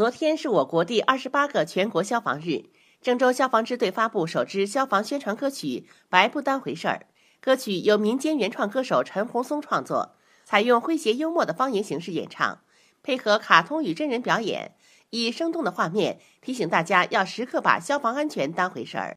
昨天是我国第二十八个全国消防日郑州消防支队发布首支消防宣传歌曲白不当回事儿。歌曲由民间原创歌手陈红松创作采用诙谐幽默的方言形式演唱配合卡通与真人表演以生动的画面提醒大家要时刻把消防安全当回事儿。